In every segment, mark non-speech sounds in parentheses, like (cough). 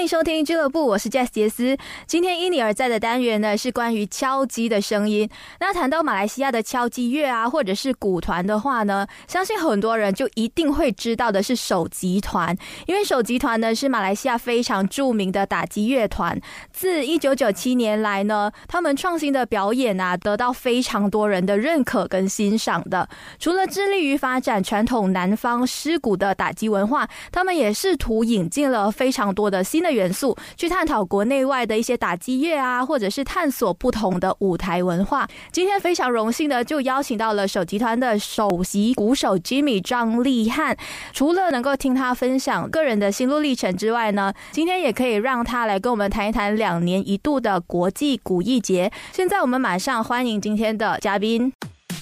欢迎收听俱乐部，我是 Jes 杰斯。今天因你而在的单元呢，是关于敲击的声音。那谈到马来西亚的敲击乐啊，或者是鼓团的话呢，相信很多人就一定会知道的是手集团，因为手集团呢是马来西亚非常著名的打击乐团。自一九九七年来呢，他们创新的表演啊，得到非常多人的认可跟欣赏的。除了致力于发展传统南方尸鼓的打击文化，他们也试图引进了非常多的新的元素，去探讨国内外的一些打击乐啊，或者是探索不同的舞台文化。今天非常荣幸的就邀请到了手集团的首席鼓手 Jimmy 张立汉。除了能够听他分享个人的心路历程之外呢，今天也可以让他来跟我们谈一谈两年一度的国际鼓艺节。现在我们马上欢迎今天的嘉宾。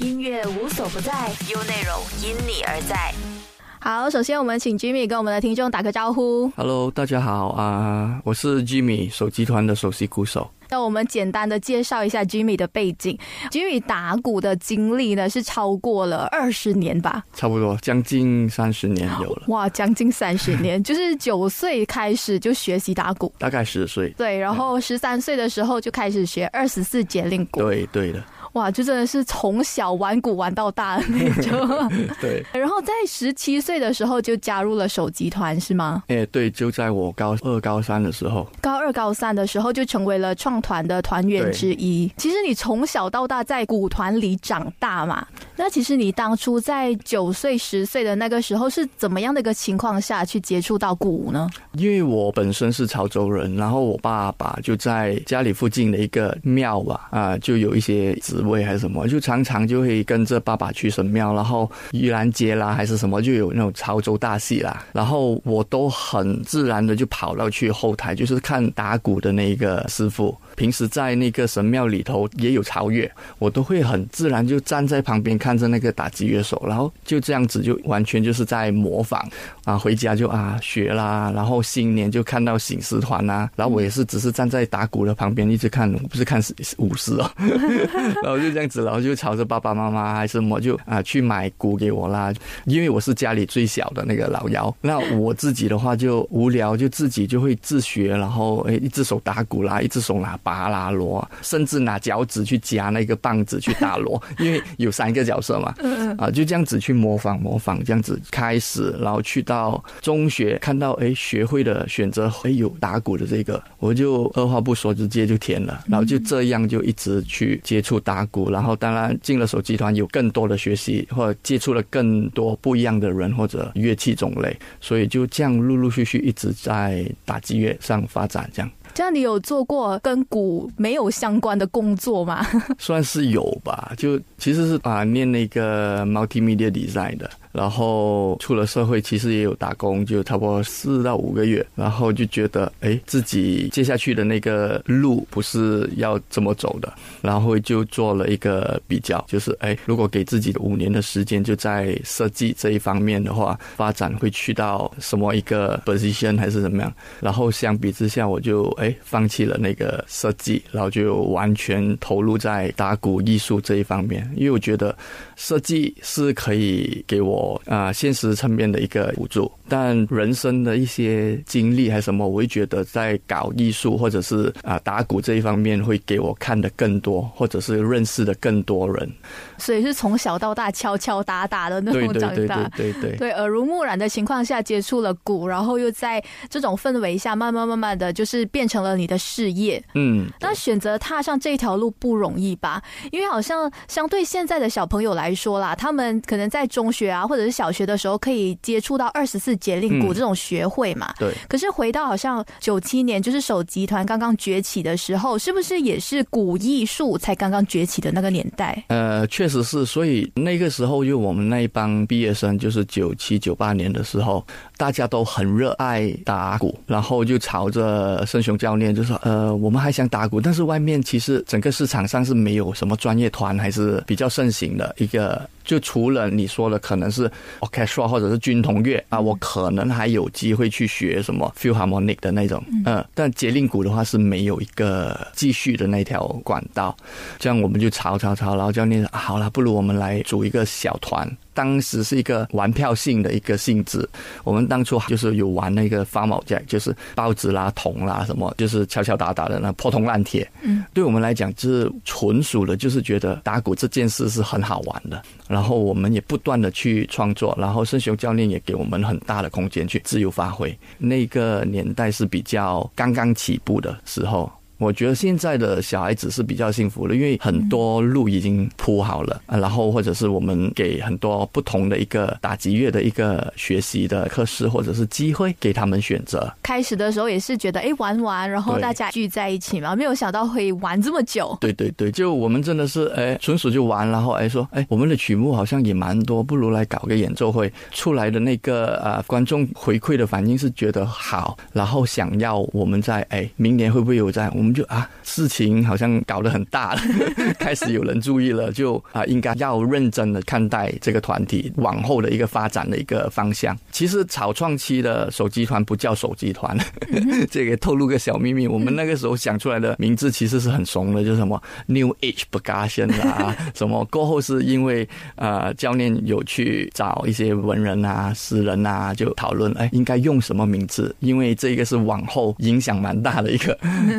音乐无所不在，优内容因你而在。好，首先我们请 Jimmy 跟我们的听众打个招呼。Hello，大家好啊、我是 Jimmy 手集团的首席鼓手。那我们简单的介绍一下 Jimmy 的背景。Jimmy 打鼓的经历呢是超过了二十年吧？差不多将近三十年有了，哇，将近三十年，(laughs) 就是九岁开始就学习打鼓，大概十岁。对，然后十三岁的时候就开始学二十四节令鼓，对对的，哇，就真的是从小玩鼓玩到大的那种。(laughs) 对，然后在十七岁的时候就加入了手集团，是吗？哎对，就在我高二、高三的时候，高二、高三的时候就成为了创团的团员之一。其实你从小到大在鼓团里长大嘛，那其实你当初在九岁、十岁的那个时候是怎么样的一个情况下去接触到鼓舞呢？因为我本身是潮州人，然后我爸爸就在家里附近的一个庙吧，啊、就有一些职位还是什么，就常常就会跟着爸爸去神庙，然后盂兰节啦还是什么，就有那种潮州大戏啦，然后我都很自然的就跑到去后台，就是看打鼓的那个师傅。平时在那个神庙里头也有潮乐，我都会很自然就站在旁边看着那个打击乐手，然后就这样子就完全就是在模仿。啊，回家就啊学啦，然后新年就看到醒狮团啊，然后我也是只是站在打鼓的旁边一直看，我不是看舞狮哦，(laughs) 然后就这样子，然后就朝着爸爸妈妈还是什么就啊去买鼓给我啦，因为我是家里最小的那个老幺，那我自己的话就无聊就自己就会自学，然后诶一只手打鼓啦，一只手拿拔啦锣，甚至拿脚趾去夹那个棒子去打锣，(laughs) 因为有三个角色嘛，嗯嗯啊就这样子去模仿模仿，这样子开始，然后去到中学看到诶学会的选择诶有打鼓的这个，我就二话不说直接就填了，然后就这样就一直去接触打鼓，然后当然进了手集团有更多的学习或者接触了更多不一样的人或者乐器种类，所以就这样陆陆续续一直在打击乐上发展，这样这样你有做过跟鼓没有相关的工作吗？(laughs) (laughs) 算是有吧。就其实是啊念那个 multimedia design 的。然后出了社会，其实也有打工，就差不多四到五个月，然后就觉得，哎，自己接下去的那个路不是要这么走的，然后就做了一个比较，就是，哎，如果给自己五年的时间就在设计这一方面的话，发展会去到什么一个 position 还是怎么样？然后相比之下，我就哎放弃了那个设计，然后就完全投入在打鼓艺术这一方面，因为我觉得设计是可以给我。啊、现实层面的一个辅助，但人生的一些经历还是什么，我会觉得在搞艺术或者是啊、打鼓这一方面，会给我看的更多，或者是认识的更多人。所以是从小到大敲敲打打的那对种对对长大。对对对。对，耳濡目染的情况下接触了鼓，然后又在这种氛围下，慢慢慢慢的就是变成了你的事业。嗯，那选择踏上这条路不容易吧？因为好像相对现在的小朋友来说啦，他们可能在中学啊或者是小学的时候可以接触到二十四节令鼓嗯这种学会嘛。对。可是回到好像九七年，就是手集团刚刚崛起的时候，是不是也是鼓艺术才刚刚崛起的那个年代？呃，确实是，所以那个时候，就我们那一帮毕业生，就是九七九八年的时候，大家都很热爱打鼓，然后就朝着圣雄教练就说，呃，我们还想打鼓，但是外面其实整个市场上是没有什么专业团，还是比较盛行的一个。就除了你说的可能是是 orchestra 或者是军统乐啊，我可能还有机会去学什么 philharmonic 的那种，嗯，但节令鼓的话是没有一个继续的那条管道，这样我们就吵吵吵，然后教练好了，不如我们来组一个小团。当时是一个玩票性的一个性质，我们当初就是有玩那个发毛架，就是报纸啦、铜啦什么，就是敲敲打打的那破铜烂铁。嗯，对我们来讲，就是纯属的，就是觉得打鼓这件事是很好玩的。然后我们也不断的去创作，然后盛雄教练也给我们很大的空间去自由发挥。那个年代是比较刚刚起步的时候。我觉得现在的小孩子是比较幸福的，因为很多路已经铺好了，啊然后或者是我们给很多不同的一个打击乐的一个学习的课室或者是机会给他们选择。开始的时候也是觉得哎玩玩，然后大家聚在一起嘛，没有想到会玩这么久。对对对，就我们真的是哎，纯属就玩，然后哎说哎，我们的曲目好像也蛮多，不如来搞个演奏会。出来的那个呃观众回馈的反应是觉得好，然后想要我们在哎明年会不会有在？我们就啊事情好像搞得很大了，(laughs) 开始有人注意了，就啊应该要认真的看待这个团体往后的一个发展的一个方向。其实草创期的手机团不叫手机团，(laughs) 这个透露个小秘密，我们那个时候想出来的名字其实是很怂的，就是什么 New Age Percussion 啦，什么过后是因为呃教练有去找一些文人啊、诗人啊，就讨论哎应该用什么名字，因为这个是往后影响蛮大的一个，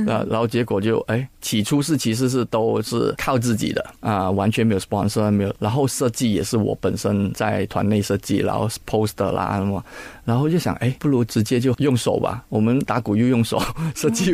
呃，后结果就哎起初是其实是都是靠自己的啊、完全没有 sponsor 没有，然后设计也是我本身在团内设计，然后 poster 啦什么。然后就想，哎，不如直接就用手吧。我们打鼓又用手，(laughs) 设计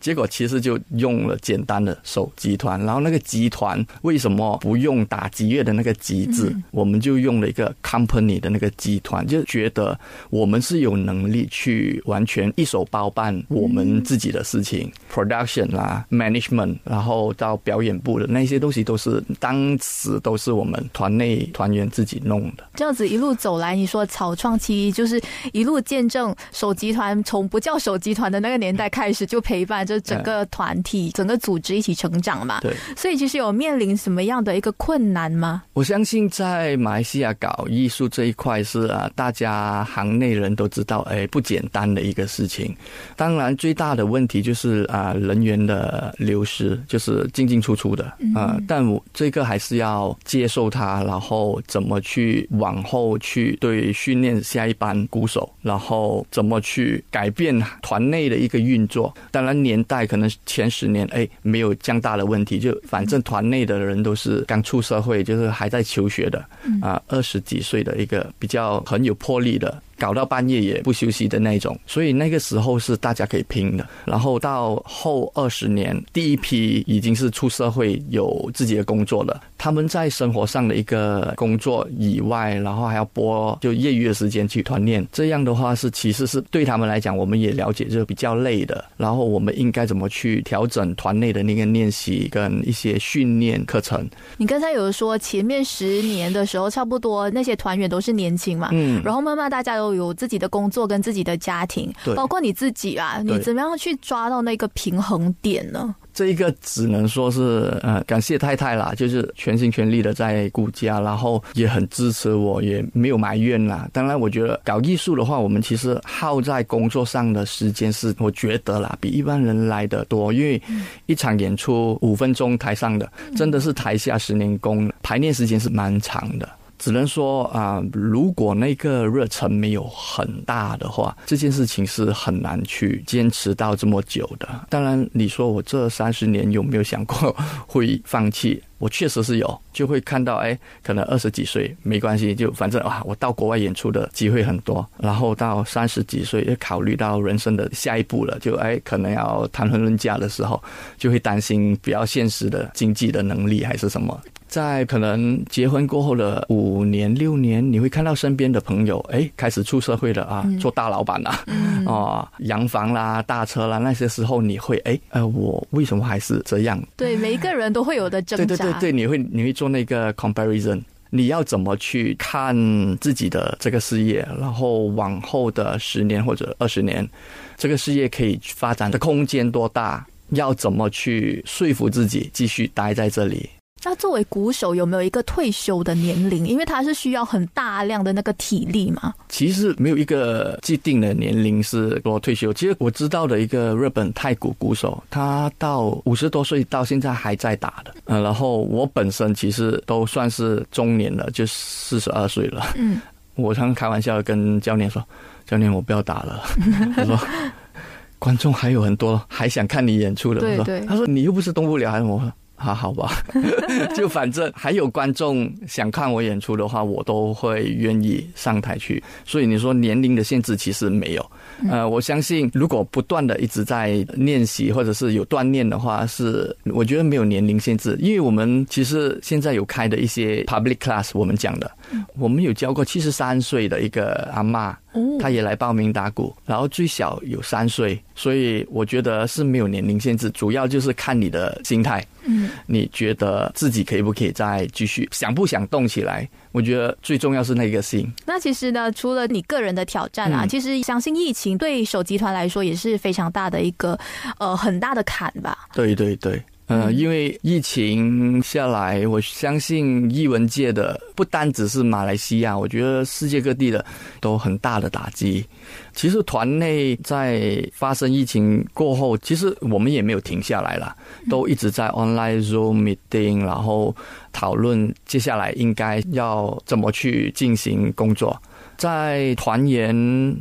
结果其实就用了简单的手集团。然后那个集团为什么不用打击乐的那个“集”字？我们就用了一个 company 的那个集团，就觉得我们是有能力去完全一手包办我们自己的事情、r o d u c t i o n 啦、management，然后到表演部的那些东西都是当时都是我们团内团员自己弄的。这样子一路走来，你说草创期就是一路见证手集团从不叫手集团的那个年代开始，就陪伴着整个团体、整个组织一起成长嘛。对。所以其实有面临什么样的一个困难吗？我相信在马来西亚搞艺术这一块是啊，大家行内人都知道，哎，不简单的一个事情。当然，最大的问题就是啊，人员的流失，就是进进出出的啊。但我这个还是要接受它，然后怎么去往后去对训练下一班鼓手，然后怎么去改变团内的一个运作。当然，年代可能前十年哎没有这样大的问题，就反正团内的人都是刚出社会，就是还在求学的啊，二十几岁的一个比较很有魄力的。搞到半夜也不休息的那种，所以那个时候是大家可以拼的。然后到后二十年，第一批已经是出社会有自己的工作了。他们在生活上的一个工作以外，然后还要拨就业余的时间去团练。这样的话是其实是对他们来讲，我们也了解，就是比较累的。然后我们应该怎么去调整团内的那个练习跟一些训练课程？你刚才有说前面十年的时候，差不多那些团员都是年轻嘛，嗯，然后慢慢大家都有自己的工作跟自己的家庭，对包括你自己啊，你怎么样去抓到那个平衡点呢？这一个只能说是呃，感谢太太啦，就是全心全力的在顾家，然后也很支持我，也没有埋怨啦。当然，我觉得搞艺术的话，我们其实耗在工作上的时间是，我觉得啦，比一般人来的多，因为一场演出五分钟台上的，真的是台下十年功，排练时间是蛮长的。只能说啊、如果那个热忱没有很大的话，这件事情是很难去坚持到这么久的。当然，你说我这三十年有没有想过会放弃？我确实是有，就会看到，哎，可能二十几岁 (laughs) 没关系，就反正啊，我到国外演出的机会很多。然后到三十几岁，也考虑到人生的下一步了，就哎，可能要谈婚论嫁的时候，就会担心比较现实的经济的能力还是什么。在可能结婚过后的五年六年，你会看到身边的朋友，哎，开始出社会了啊，做大老板啦，哦，洋房啦、大车啦，那些时候你会，哎，呃，我为什么还是这样？对，每一个人都会有的挣扎。对对对对，你会你会做那个 comparison，你要怎么去看自己的这个事业，然后往后的十年或者二十年，这个事业可以发展的空间多大？要怎么去说服自己继续待在这里？那作为鼓手，有没有一个退休的年龄？因为他是需要很大量的那个体力嘛。其实没有一个既定的年龄是说退休。其实我知道的一个日本太鼓鼓手，他到五十多岁到现在还在打的。嗯，然后我本身其实都算是中年了，就四十二岁了。嗯，我常开玩笑跟教练说：“教练，我不要打了。” (laughs) 他说：(laughs) “观众还有很多还想看你演出的。”对对。他说：“你又不是动不了，还是我？”还好吧，(laughs) 就反正还有观众想看我演出的话，我都会愿意上台去。所以你说年龄的限制其实没有。呃，我相信如果不断的一直在练习或者是有锻炼的话，是我觉得没有年龄限制。因为我们其实现在有开的一些 public class，我们讲的，我们有教过七十三岁的一个阿妈。她也来报名打鼓，然后最小有三岁，所以我觉得是没有年龄限制，主要就是看你的心态。嗯，你觉得自己可以不可以再继续，想不想动起来？我觉得最重要是那个心。那其实呢，除了你个人的挑战啊，其实相信疫情对手集团来说也是非常大的一个呃很大的坎吧。对对对。呃，因为疫情下来，我相信艺文界的不单只是马来西亚，我觉得世界各地的都很大的打击。其实团内在发生疫情过后，其实我们也没有停下来了，都一直在 online Zoom meeting，然后讨论接下来应该要怎么去进行工作。在团员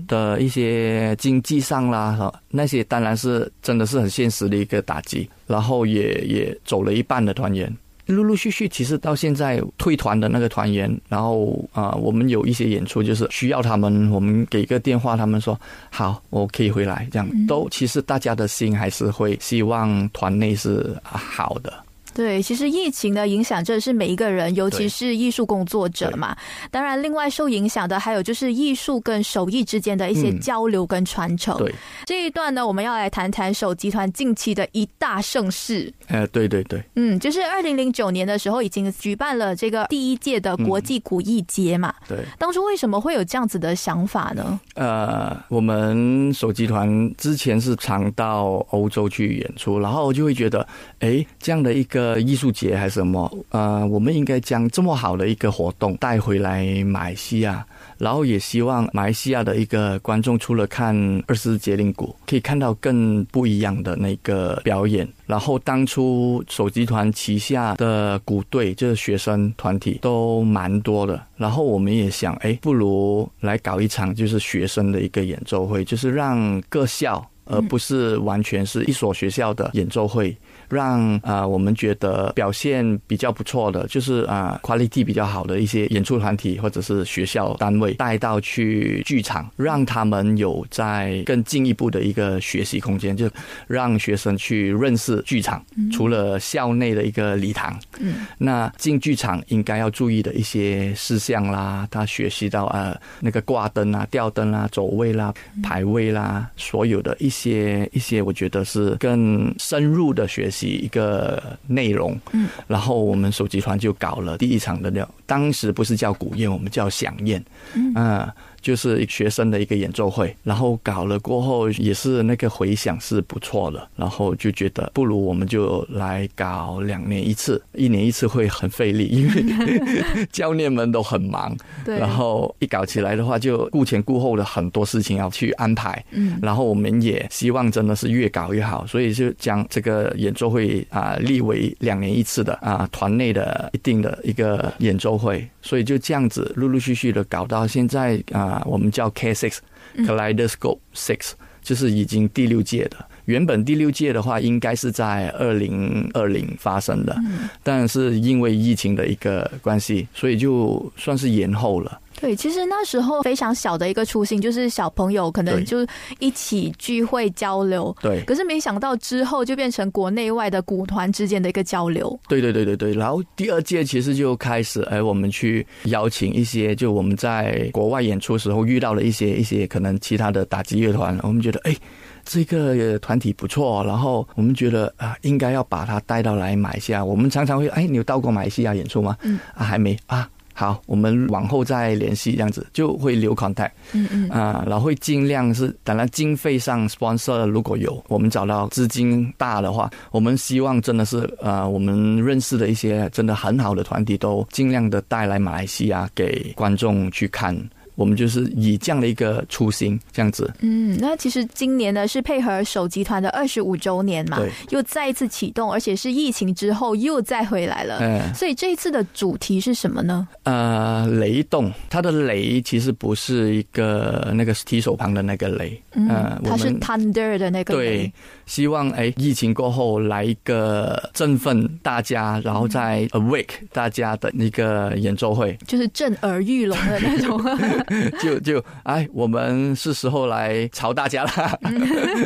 的一些经济上啦，那些当然是真的是很现实的一个打击。然后也也走了一半的团员，陆陆续续，其实到现在退团的那个团员，然后啊，我们有一些演出就是需要他们，我们给个电话，他们说好，我可以回来，这样都其实大家的心还是会希望团内是好的。对，其实疫情的影响着是每一个人，尤其是艺术工作者嘛。当然，另外受影响的还有就是艺术跟手艺之间的一些交流跟传承。对，这一段呢，我们要来谈谈手集团近期的一大盛事。呃，对对对，嗯，就是二零零九年的时候已经举办了这个第一届的国际古艺节嘛。对，当初为什么会有这样子的想法呢？呃，我们手集团之前是常到欧洲去演出，然后就会觉得，哎，这样的一个。呃，艺术节还是什么？呃，我们应该将这么好的一个活动带回来马来西亚，然后也希望马来西亚的一个观众除了看二十节令鼓，可以看到更不一样的那个表演。然后当初手集团旗下的鼓队就是学生团体都蛮多的，然后我们也想，哎，不如来搞一场就是学生的一个演奏会，就是让各校，而不是完全是一所学校的演奏会。让啊，我们觉得表现比较不错的，就是啊，quality 比较好的一些演出团体或者是学校单位带到去剧场，让他们有在更进一步的一个学习空间，就让学生去认识剧场。除了校内的一个礼堂，嗯，那进剧场应该要注意的一些事项啦，他学习到啊，那个挂灯啊、吊灯啊、走位啦、排位啦，所有的一些一些，我觉得是更深入的学习。一个内容，嗯，然后我们手集团就搞了第一场的料，当时不是叫古宴，我们叫响宴，嗯。就是学生的一个演奏会，然后搞了过后也是那个回响是不错的，然后就觉得不如我们就来搞两年一次，一年一次会很费力，因为 (laughs) (laughs) 教练们都很忙，对，然后一搞起来的话就顾前顾后的很多事情要去安排，嗯，然后我们也希望真的是越搞越好，所以就将这个演奏会啊立为两年一次的啊团内的一定的一个演奏会，所以就这样子陆陆续续的搞到现在啊。啊，我们叫 K Six Kaleidoscope Six，就是已经第六届的。原本第六届的话，应该是在二零二零发生的，但是因为疫情的一个关系，所以就算是延后了。对，其实那时候非常小的一个初心，就是小朋友可能就一起聚会交流。对。可是没想到之后就变成国内外的鼓团之间的一个交流。对对对对对。然后第二届其实就开始，哎，我们去邀请一些，就我们在国外演出时候遇到了一些一些可能其他的打击乐团，我们觉得哎，这个团体不错，然后我们觉得啊，应该要把它带到来马来西亚。我们常常会，哎，你有到过马来西亚演出吗？嗯。啊，还没啊。好，我们往后再联系，这样子就会留 contact。嗯嗯啊，然后会尽量是，当然经费上 sponsor 如果有，我们找到资金大的话，我们希望真的是呃，我们认识的一些真的很好的团体，都尽量的带来马来西亚给观众去看。我们就是以这样的一个初心，这样子。嗯，那其实今年呢是配合手集团的二十五周年嘛对，又再一次启动，而且是疫情之后又再回来了。嗯所以这一次的主题是什么呢？呃，雷动，它的雷其实不是一个那个提手旁的那个雷，嗯，呃它是 Thunder 的那个对雷，希望哎，疫情过后来一个振奋大家，然后再 awake 大家的一个演奏会，就是震耳欲聋的那种。(laughs) (laughs) 就就哎，我们是时候来吵大家了，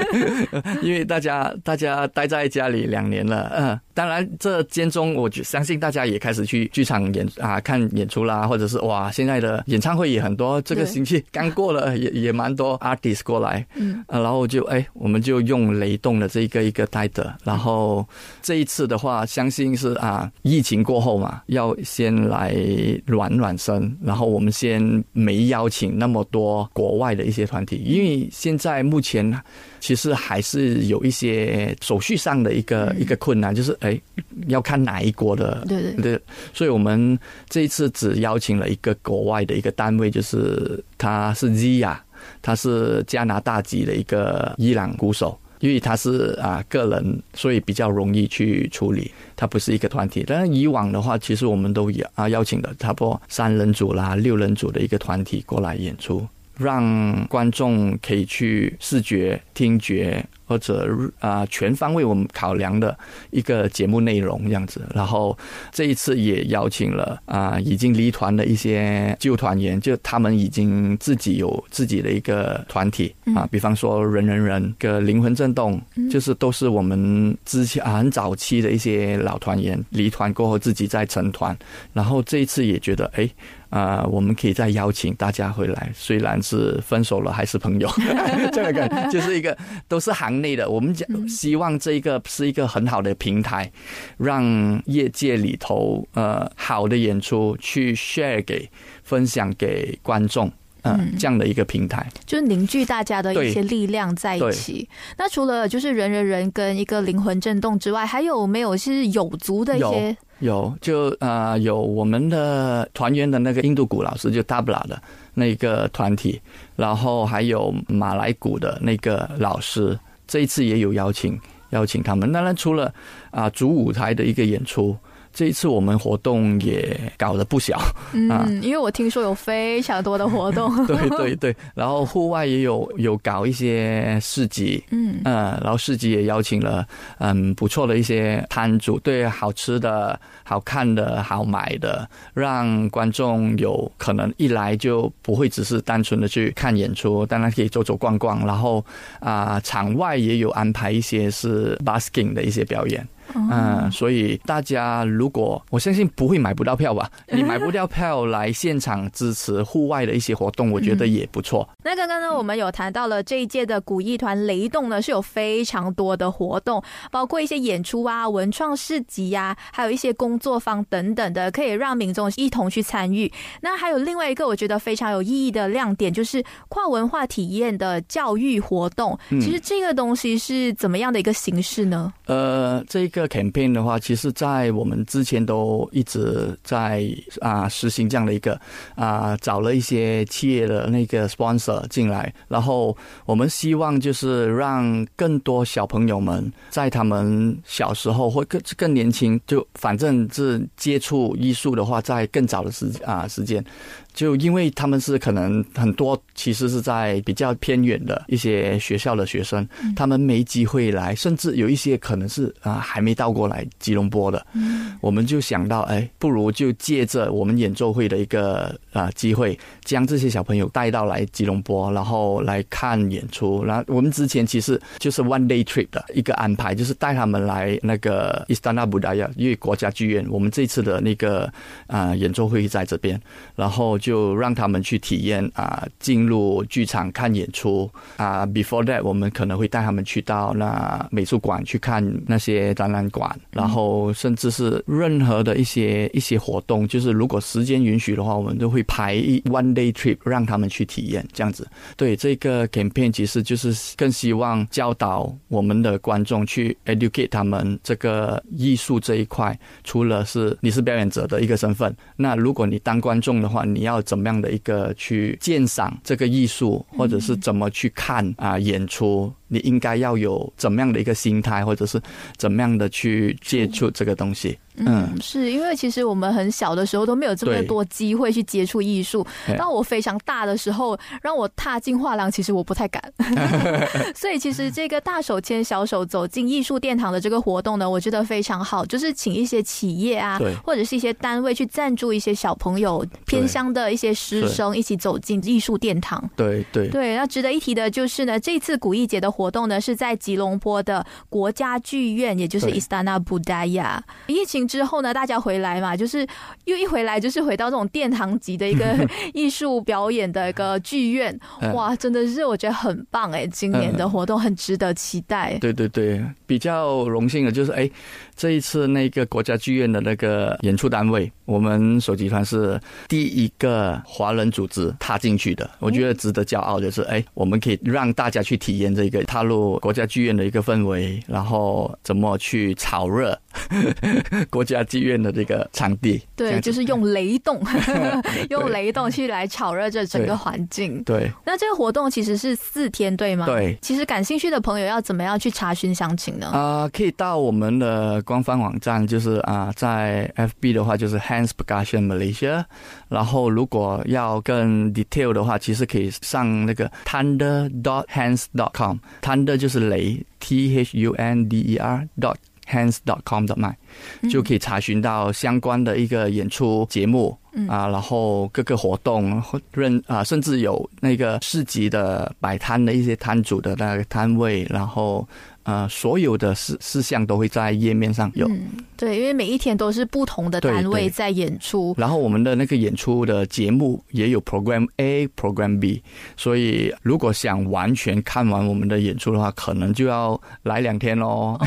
(laughs) 因为大家大家待在家里两年了，嗯，当然这间中，我就相信大家也开始去剧场演啊看演出啦，或者是哇，现在的演唱会也很多，这个星期刚过了，也也蛮多 artist 过来，嗯，呃，然后就哎，我们就用雷动的这一个一个带的，然后这一次的话，相信是啊，疫情过后嘛，要先来暖暖身，然后我们先没邀请那么多国外的一些团体，因为现在目前其实还是有一些手续上的一个、一个困难，就是哎，要看哪一国的。对对对，所以我们这一次只邀请了一个国外的一个单位，就是他是 Zia，他是加拿大籍的一个伊朗鼓手。因为他是啊个人，所以比较容易去处理，他不是一个团体。但是以往的话，其实我们都有啊邀请的差不多三人组啦、六人组的一个团体过来演出，让观众可以去视觉、听觉或者啊、全方位我们考量的一个节目内容这样子。然后这一次也邀请了啊、已经离团的一些旧团员，就他们已经自己有自己的一个团体啊，比方说人人人个灵魂震动，就是都是我们之前啊很早期的一些老团员离团过后自己再成团，然后这一次也觉得哎。啊、我们可以再邀请大家回来，虽然是分手了，还是朋友，(laughs) 这个感觉就是一个都是行内的。我们讲希望这一个是一个很好的平台，让业界里头呃好的演出去 share 给分享给观众，嗯、这样的一个平台。就是凝聚大家的一些力量在一起。那除了就是人人人跟一个灵魂震动之外，还有没有是有足的一些？有，就啊有我们的团员的那个印度鼓老师，就达布拉的那个团体，然后还有马来鼓的那个老师，这一次也有邀请邀请他们。当然，除了啊、主舞台的一个演出，这一次我们活动也搞了不小，啊嗯，因为我听说有非常多的活动。(laughs) 对对对，然后户外也有有搞一些市集，嗯嗯，然后市集也邀请了嗯不错的一些摊主，对好吃的、好看的、好买的，让观众有可能一来就不会只是单纯的去看演出，当然可以走走逛逛，然后啊、场外也有安排一些是 busking 的一些表演。嗯，所以大家如果我相信不会买不到票吧？(laughs) 你买不到票来现场支持户外的一些活动，我觉得也不错。那刚刚呢，我们有谈到了这一届的古艺团雷动呢，是有非常多的活动，包括一些演出啊、文创市集呀、还有一些工作坊等等的，可以让民众一同去参与。那还有另外一个我觉得非常有意义的亮点，就是跨文化体验的教育活动。其实这个东西是怎么样的一个形式呢？呃，这个 campaign 的话，其实在我们之前都一直在啊实行这样的一个啊找了一些企业的那个 sponsor 进来，然后我们希望就是让更多小朋友们在他们小时候或更更年轻，就反正是接触艺术的话，在更早的时啊时间。就因为他们是可能很多其实是在比较偏远的一些学校的学生，他们没机会来，甚至有一些可能是啊还没到过来吉隆坡的，我们就想到，哎，不如就借着我们演奏会的一个啊机会，将这些小朋友带到来吉隆坡，然后来看演出。然后我们之前其实就是 one day trip 的一个安排，就是带他们来那个 Istana Budaya，因为国家剧院，我们这次的那个啊演奏会在这边，然后就让他们去体验啊进入剧场看演出啊。Before that，我们可能会带他们去到那美术馆去看那些展览。览馆，然后甚至是任何的一些一些活动，就是如果时间允许的话，我们都会排一 one day trip 让他们去体验这样子。对这个 campaign 其实就是更希望教导我们的观众去 educate 他们这个艺术这一块，除了是你是表演者的一个身份，那如果你当观众的话，你要怎么样的一个去鉴赏这个艺术，或者是怎么去看啊演出？你应该要有怎么样的一个心态，或者是怎么样的去接触这个东西？嗯，是因为其实我们很小的时候都没有这么多机会去接触艺术。当我非常大的时候，让我踏进画廊，其实我不太敢。(laughs) 所以其实这个大手牵小手走进艺术殿堂的这个活动呢，我觉得非常好，就是请一些企业啊，或者是一些单位去赞助一些小朋友偏乡的一些师生一起走进艺术殿堂。对对对，那值得一提的就是呢，这次古艺节的活动呢是在吉隆坡的国家剧院，也就是 Istana Budaya。疫情。之后呢，大家回来嘛，就是又一回来就是回到这种殿堂级的一个 (laughs) 艺术表演的一个剧院，哇，真的是我觉得很棒哎！今年的活动很值得期待。对对对，比较荣幸的就是哎，这一次那个国家剧院的那个演出单位，我们手集团是第一个华人组织踏进去的，我觉得值得骄傲的是哎，我们可以让大家去体验这个踏入国家剧院的一个氛围，然后怎么去炒热。(laughs) 国家剧院的这个场地，对，就是用雷动，(laughs) (laughs) 用雷动去来炒热这整个环境。对，那这个活动其实是四天，对吗？对。其实感兴趣的朋友要怎么样去查询详情呢？啊，可以到我们的官方网站，就是啊，在 FB 的话就是 Hands Percussion Malaysia。然后如果要更 detail 的话，其实可以上那个 Thunder dot Hands dot com。Thunder 就是雷，T H U N D E R dot hands dot com 的卖，就可以查询到相关的一个演出节目啊，然后各个活动，认啊，甚至有那个市集的摆摊的一些摊主的那个摊位，然后。呃，所有的事事项都会在页面上有。对，因为每一天都是不同的单位在演出。然后我们的那个演出的节目也有 Program A、Program B，所以如果想完全看完我们的演出的话，可能就要来两天喽。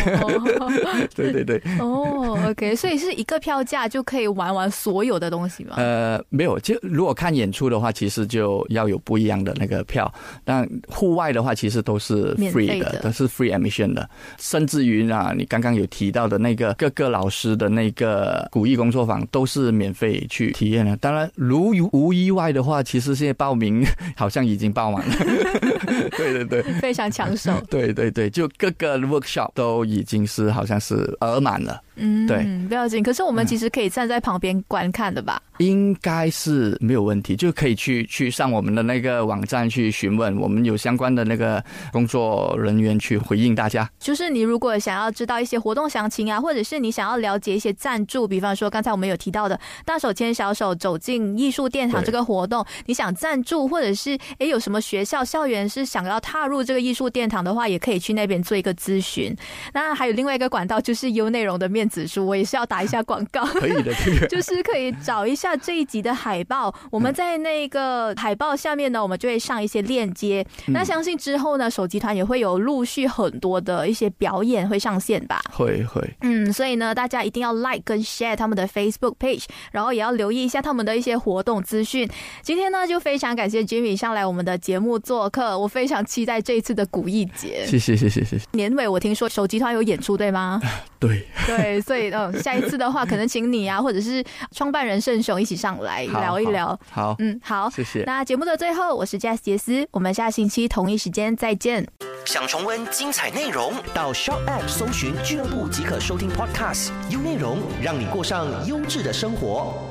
(laughs) 对对对。哦，OK，所以是一个票价就可以玩完所有的东西吗？呃，没有，就如果看演出的话，其实就要有不一样的那个票。但户外的话，其实都是 free 的，都是 free admission。的，甚至于啊，你刚刚有提到的那个各个老师的那个古艺工作坊都是免费去体验的。当然，如无意外的话，其实现在报名 (laughs) 好像已经报满了。(laughs) 对对对，非常抢手。对对对，就各个 workshop 都已经是好像是额满了。嗯，对，不要紧。可是我们其实可以站在旁边观看的吧？应该是没有问题，就可以去去上我们的那个网站去询问，我们有相关的那个工作人员去回应大家。就是你如果想要知道一些活动详情啊，或者是你想要了解一些赞助，比方说刚才我们有提到的大手牵小手走进艺术殿堂这个活动，你想赞助，或者是哎有什么学校校园是想要踏入这个艺术殿堂的话，也可以去那边做一个咨询。那还有另外一个管道，就是优内容的面子书，我也是要打一下广告。(laughs) 可以的，(laughs) 就是可以找一下。这一集的海报，我们在那个海报下面呢，我们就会上一些链接。那相信之后呢，手集团也会有陆续很多的一些表演会上线吧？会会。嗯，所以呢，大家一定要 like 跟 share 他们的 Facebook page，然后也要留意一下他们的一些活动资讯。今天呢，就非常感谢 Jimmy 上来我们的节目做客，我非常期待这一次的古艺节。谢谢谢谢谢谢。年尾我听说手集团有演出，对吗？对 (laughs) 对，所以嗯，(laughs) 下一次的话，可能请你啊，或者是创办人盛雄一起上来聊一聊。好，嗯，好，谢谢。那节目的最后，我是 Jess 杰斯，我们下星期同一时间再见。想重温精彩内容，到 Shop App 搜寻俱乐部即可收听 Podcast，优内容让你过上优质的生活。